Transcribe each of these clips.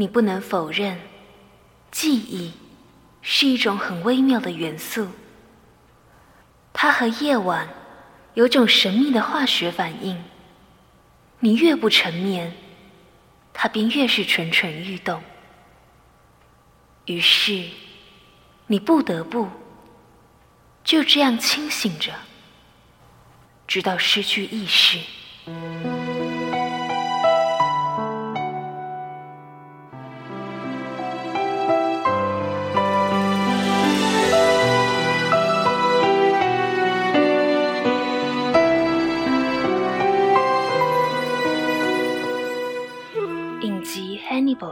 你不能否认，记忆是一种很微妙的元素。它和夜晚有种神秘的化学反应。你越不沉眠，它便越是蠢蠢欲动。于是，你不得不就这样清醒着，直到失去意识。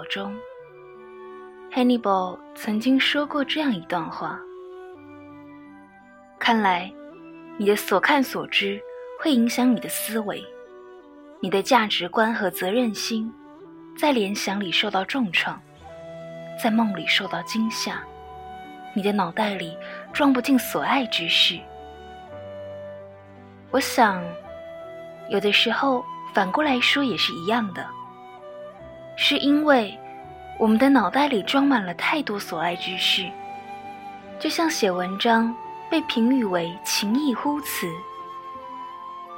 中，Hannibal 曾经说过这样一段话：“看来，你的所看所知会影响你的思维，你的价值观和责任心，在联想里受到重创，在梦里受到惊吓，你的脑袋里装不进所爱之事。我想，有的时候反过来说也是一样的。”是因为我们的脑袋里装满了太多所爱之事，就像写文章被评语为情意呼词，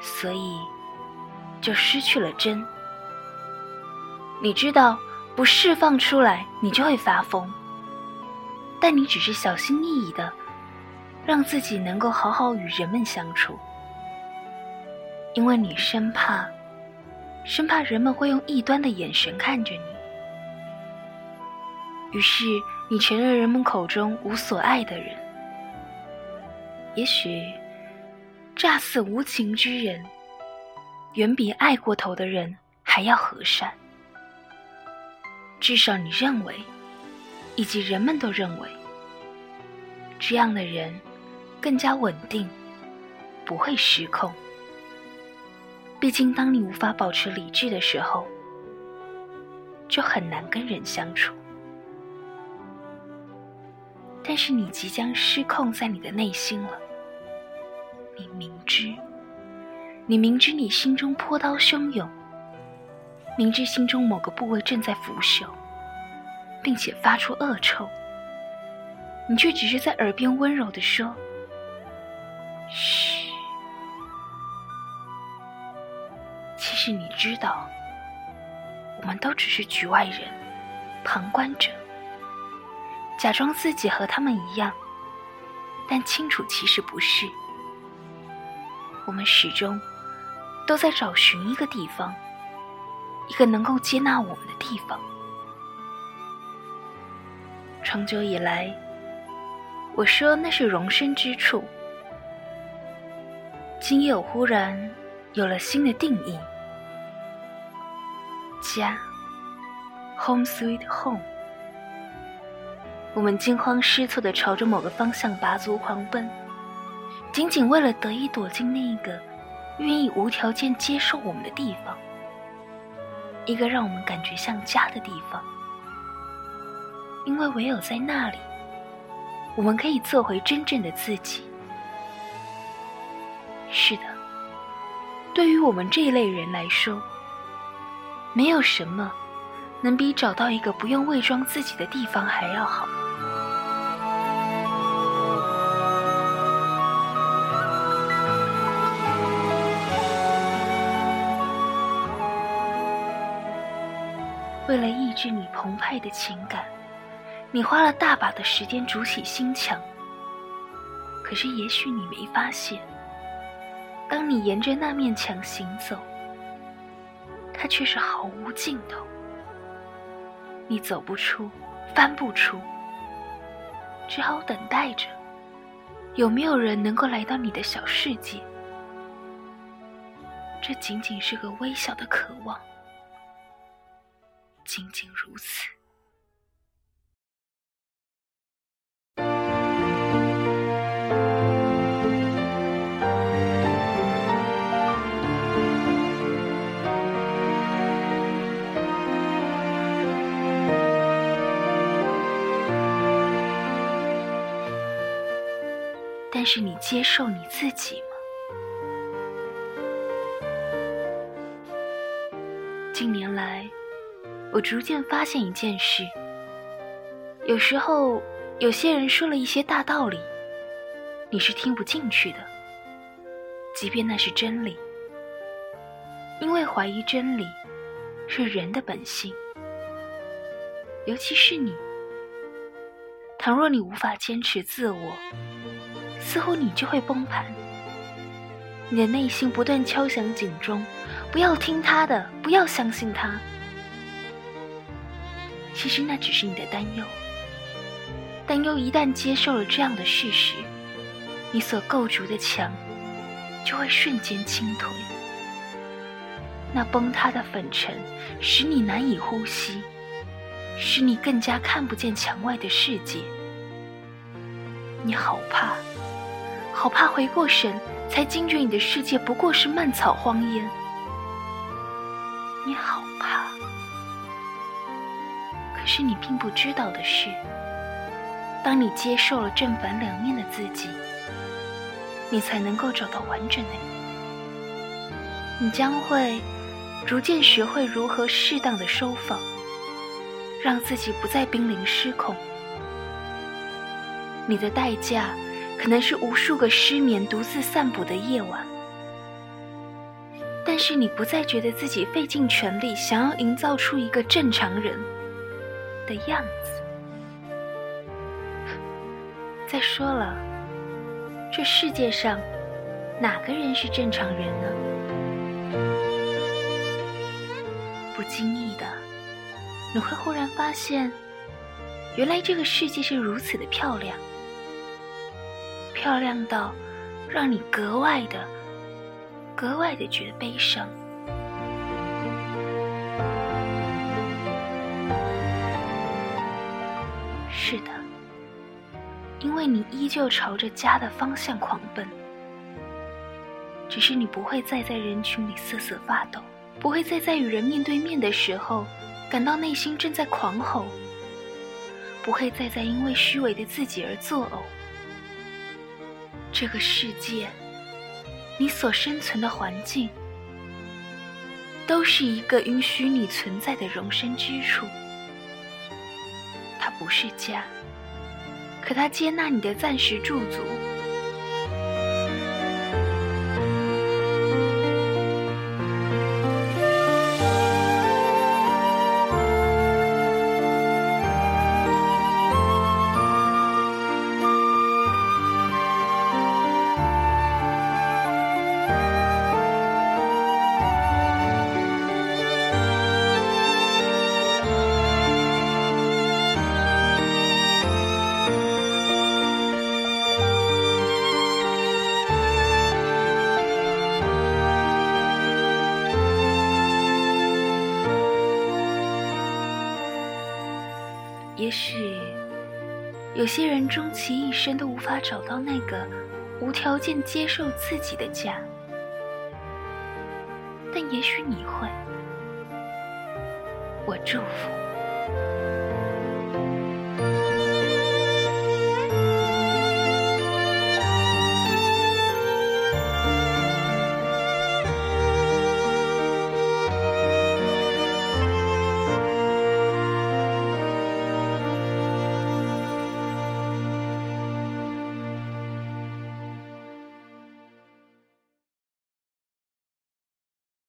所以就失去了真。你知道，不释放出来，你就会发疯。但你只是小心翼翼的，让自己能够好好与人们相处，因为你生怕。生怕人们会用异端的眼神看着你，于是你成了人们口中无所爱的人。也许，乍似无情之人，远比爱过头的人还要和善。至少你认为，以及人们都认为，这样的人更加稳定，不会失控。毕竟，当你无法保持理智的时候，就很难跟人相处。是，你即将失控在你的内心了。你明知，你明知你心中波涛汹涌，明知心中某个部位正在腐朽，并且发出恶臭，你却只是在耳边温柔的说：“嘘。”其实你知道，我们都只是局外人、旁观者，假装自己和他们一样，但清楚其实不是。我们始终都在找寻一个地方，一个能够接纳我们的地方。长久以来，我说那是容身之处，今夜我忽然有了新的定义。家，Home Sweet Home。我们惊慌失措地朝着某个方向拔足狂奔，仅仅为了得以躲进那一个愿意无条件接受我们的地方，一个让我们感觉像家的地方。因为唯有在那里，我们可以做回真正的自己。是的，对于我们这一类人来说。没有什么能比找到一个不用伪装自己的地方还要好。为了抑制你澎湃的情感，你花了大把的时间筑起心墙。可是，也许你没发现，当你沿着那面墙行走。它却是毫无尽头，你走不出，翻不出，只好等待着，有没有人能够来到你的小世界？这仅仅是个微小的渴望，仅仅如此。但是你接受你自己吗？近年来，我逐渐发现一件事：有时候，有些人说了一些大道理，你是听不进去的，即便那是真理，因为怀疑真理是人的本性。尤其是你，倘若你无法坚持自我，似乎你就会崩盘。你的内心不断敲响警钟，不要听他的，不要相信他。其实那只是你的担忧，担忧一旦接受了这样的事实，你所构筑的墙就会瞬间倾颓。那崩塌的粉尘使你难以呼吸，使你更加看不见墙外的世界。你好怕，好怕回过神。才惊觉你的世界不过是蔓草荒烟，你好怕。可是你并不知道的是，当你接受了正反两面的自己，你才能够找到完整的你。你将会逐渐学会如何适当的收放，让自己不再濒临失控。你的代价。可能是无数个失眠、独自散步的夜晚，但是你不再觉得自己费尽全力想要营造出一个正常人的样子。再说了，这世界上哪个人是正常人呢？不经意的，你会忽然发现，原来这个世界是如此的漂亮。漂亮到让你格外的、格外的觉得悲伤。是的，因为你依旧朝着家的方向狂奔，只是你不会再在人群里瑟瑟发抖，不会再在与人面对面的时候感到内心正在狂吼，不会再在因为虚伪的自己而作呕。这个世界，你所生存的环境，都是一个允许你存在的容身之处。它不是家，可它接纳你的暂时驻足。也许有些人终其一生都无法找到那个无条件接受自己的家，但也许你会，我祝福。